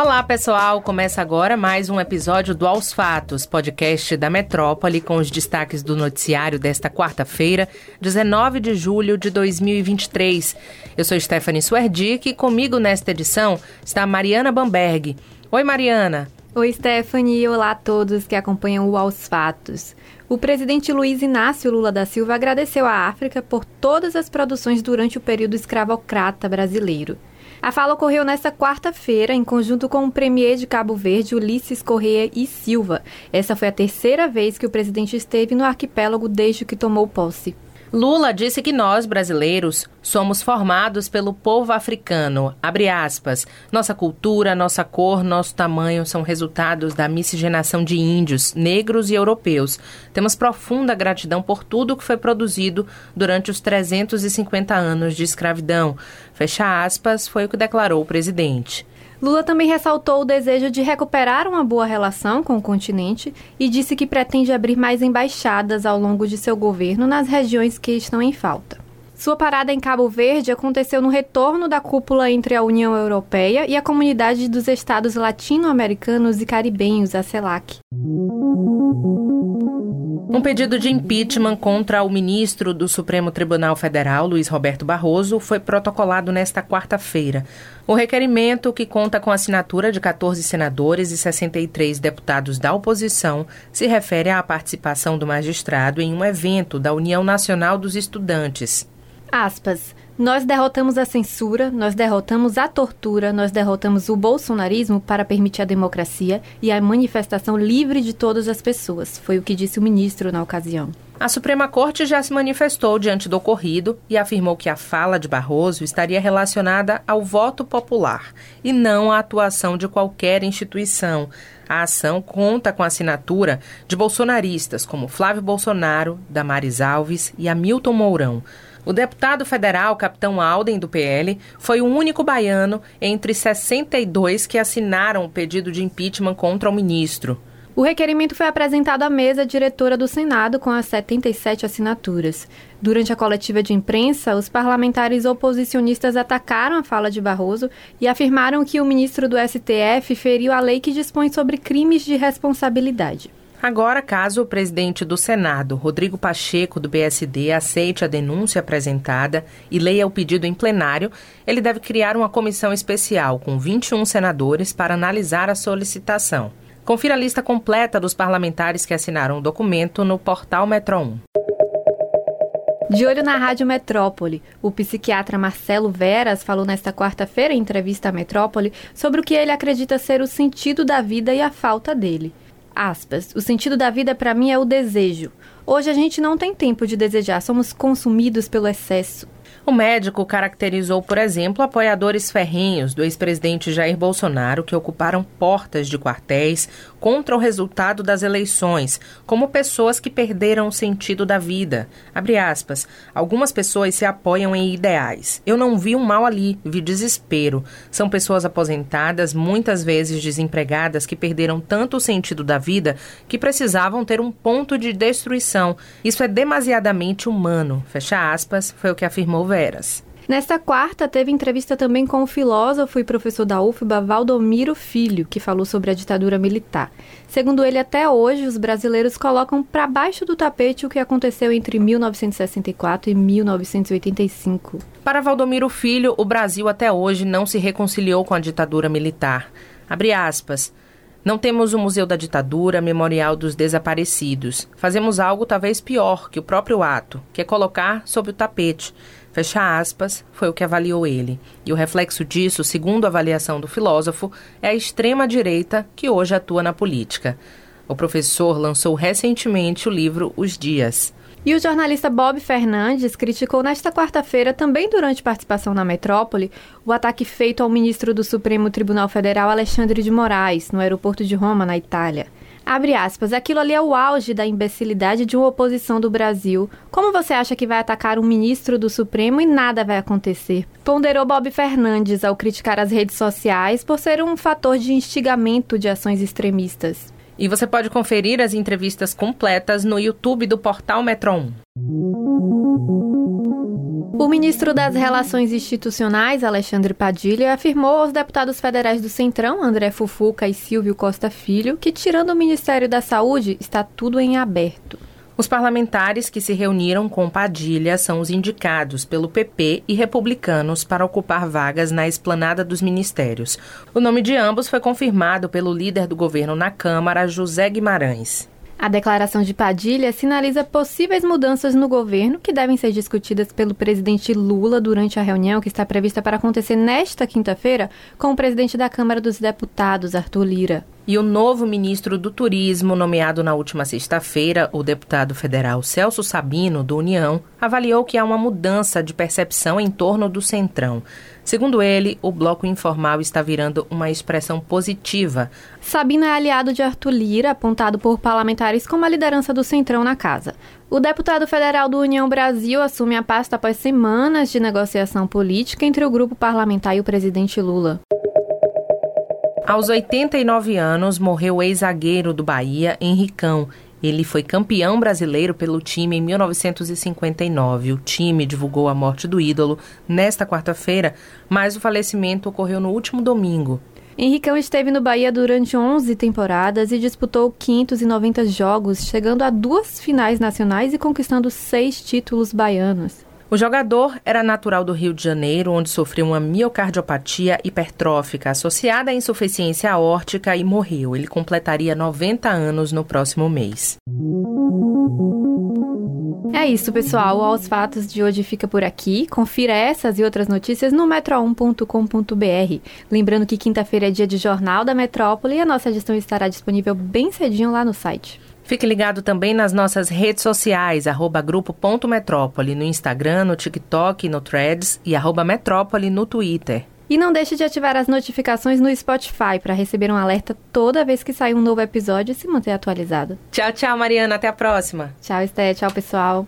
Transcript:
Olá, pessoal! Começa agora mais um episódio do Aos Fatos, podcast da Metrópole, com os destaques do noticiário desta quarta-feira, 19 de julho de 2023. Eu sou Stephanie Swerdick e comigo nesta edição está Mariana Bamberg. Oi, Mariana! Oi, Stephanie, olá a todos que acompanham o Aos Fatos. O presidente Luiz Inácio Lula da Silva agradeceu à África por todas as produções durante o período escravocrata brasileiro. A fala ocorreu nesta quarta-feira, em conjunto com o premier de Cabo Verde, Ulisses Correia e Silva. Essa foi a terceira vez que o presidente esteve no arquipélago desde que tomou posse. Lula disse que nós, brasileiros, somos formados pelo povo africano. Aspas. Nossa cultura, nossa cor, nosso tamanho são resultados da miscigenação de índios, negros e europeus. Temos profunda gratidão por tudo que foi produzido durante os 350 anos de escravidão. Fecha aspas, foi o que declarou o presidente. Lula também ressaltou o desejo de recuperar uma boa relação com o continente e disse que pretende abrir mais embaixadas ao longo de seu governo nas regiões que estão em falta. Sua parada em Cabo Verde aconteceu no retorno da cúpula entre a União Europeia e a Comunidade dos Estados Latino-Americanos e Caribenhos, a CELAC. Um pedido de impeachment contra o ministro do Supremo Tribunal Federal, Luiz Roberto Barroso, foi protocolado nesta quarta-feira. O requerimento, que conta com assinatura de 14 senadores e 63 deputados da oposição, se refere à participação do magistrado em um evento da União Nacional dos Estudantes. Aspas. Nós derrotamos a censura, nós derrotamos a tortura, nós derrotamos o bolsonarismo para permitir a democracia e a manifestação livre de todas as pessoas, foi o que disse o ministro na ocasião. A Suprema Corte já se manifestou diante do ocorrido e afirmou que a fala de Barroso estaria relacionada ao voto popular e não à atuação de qualquer instituição. A ação conta com a assinatura de bolsonaristas como Flávio Bolsonaro, Damares Alves e Hamilton Mourão. O deputado federal Capitão Alden, do PL, foi o único baiano entre 62 que assinaram o pedido de impeachment contra o ministro. O requerimento foi apresentado à mesa diretora do Senado com as 77 assinaturas. Durante a coletiva de imprensa, os parlamentares oposicionistas atacaram a fala de Barroso e afirmaram que o ministro do STF feriu a lei que dispõe sobre crimes de responsabilidade. Agora, caso o presidente do Senado, Rodrigo Pacheco, do BSD, aceite a denúncia apresentada e leia o pedido em plenário, ele deve criar uma comissão especial com 21 senadores para analisar a solicitação. Confira a lista completa dos parlamentares que assinaram o documento no portal Metro 1. De olho na Rádio Metrópole, o psiquiatra Marcelo Veras falou nesta quarta-feira em entrevista à Metrópole sobre o que ele acredita ser o sentido da vida e a falta dele aspas, o sentido da vida para mim é o desejo. Hoje a gente não tem tempo de desejar, somos consumidos pelo excesso. O médico caracterizou, por exemplo, apoiadores ferrenhos do ex-presidente Jair Bolsonaro que ocuparam portas de quartéis contra o resultado das eleições, como pessoas que perderam o sentido da vida. Aspas, Algumas pessoas se apoiam em ideais. Eu não vi um mal ali, vi desespero. São pessoas aposentadas, muitas vezes desempregadas, que perderam tanto o sentido da vida que precisavam ter um ponto de destruição. Isso é demasiadamente humano. Fecha aspas, foi o que afirmou Veras. Nesta quarta, teve entrevista também com o filósofo e professor da UFBA, Valdomiro Filho, que falou sobre a ditadura militar. Segundo ele, até hoje, os brasileiros colocam para baixo do tapete o que aconteceu entre 1964 e 1985. Para Valdomiro Filho, o Brasil até hoje não se reconciliou com a ditadura militar. Abre aspas. Não temos o Museu da Ditadura, Memorial dos Desaparecidos. Fazemos algo talvez pior que o próprio ato, que é colocar sob o tapete. Fecha aspas, foi o que avaliou ele. E o reflexo disso, segundo a avaliação do filósofo, é a extrema-direita que hoje atua na política. O professor lançou recentemente o livro Os Dias. E o jornalista Bob Fernandes criticou nesta quarta-feira, também durante participação na Metrópole, o ataque feito ao ministro do Supremo Tribunal Federal, Alexandre de Moraes, no aeroporto de Roma, na Itália. Abre aspas, aquilo ali é o auge da imbecilidade de uma oposição do Brasil. Como você acha que vai atacar um ministro do Supremo e nada vai acontecer? Ponderou Bob Fernandes ao criticar as redes sociais por ser um fator de instigamento de ações extremistas. E você pode conferir as entrevistas completas no YouTube do Portal Metro 1. O ministro das Relações Institucionais, Alexandre Padilha, afirmou aos deputados federais do Centrão, André Fufuca e Silvio Costa Filho, que, tirando o Ministério da Saúde, está tudo em aberto. Os parlamentares que se reuniram com Padilha são os indicados pelo PP e republicanos para ocupar vagas na esplanada dos ministérios. O nome de ambos foi confirmado pelo líder do governo na Câmara, José Guimarães. A declaração de Padilha sinaliza possíveis mudanças no governo que devem ser discutidas pelo presidente Lula durante a reunião que está prevista para acontecer nesta quinta-feira com o presidente da Câmara dos Deputados, Arthur Lira. E o novo ministro do Turismo, nomeado na última sexta-feira, o deputado federal Celso Sabino, do União, avaliou que há uma mudança de percepção em torno do Centrão. Segundo ele, o bloco informal está virando uma expressão positiva. Sabino é aliado de Arthur Lira, apontado por parlamentares como a liderança do Centrão na casa. O deputado federal do União Brasil assume a pasta após semanas de negociação política entre o grupo parlamentar e o presidente Lula. Aos 89 anos, morreu o ex-zagueiro do Bahia, Henricão. Ele foi campeão brasileiro pelo time em 1959. O time divulgou a morte do ídolo nesta quarta-feira, mas o falecimento ocorreu no último domingo. Henricão esteve no Bahia durante 11 temporadas e disputou 590 jogos, chegando a duas finais nacionais e conquistando seis títulos baianos. O jogador era natural do Rio de Janeiro, onde sofreu uma miocardiopatia hipertrófica associada à insuficiência aórtica e morreu. Ele completaria 90 anos no próximo mês. É isso, pessoal. Aos Fatos de hoje fica por aqui. Confira essas e outras notícias no metro1.com.br. Lembrando que quinta-feira é dia de Jornal da Metrópole e a nossa edição estará disponível bem cedinho lá no site. Fique ligado também nas nossas redes sociais, arroba grupo.metrópole, no Instagram, no TikTok, no Threads e arroba metrópole no Twitter. E não deixe de ativar as notificações no Spotify para receber um alerta toda vez que sair um novo episódio e se manter atualizado. Tchau, tchau, Mariana. Até a próxima. Tchau, Esté. Tchau, pessoal.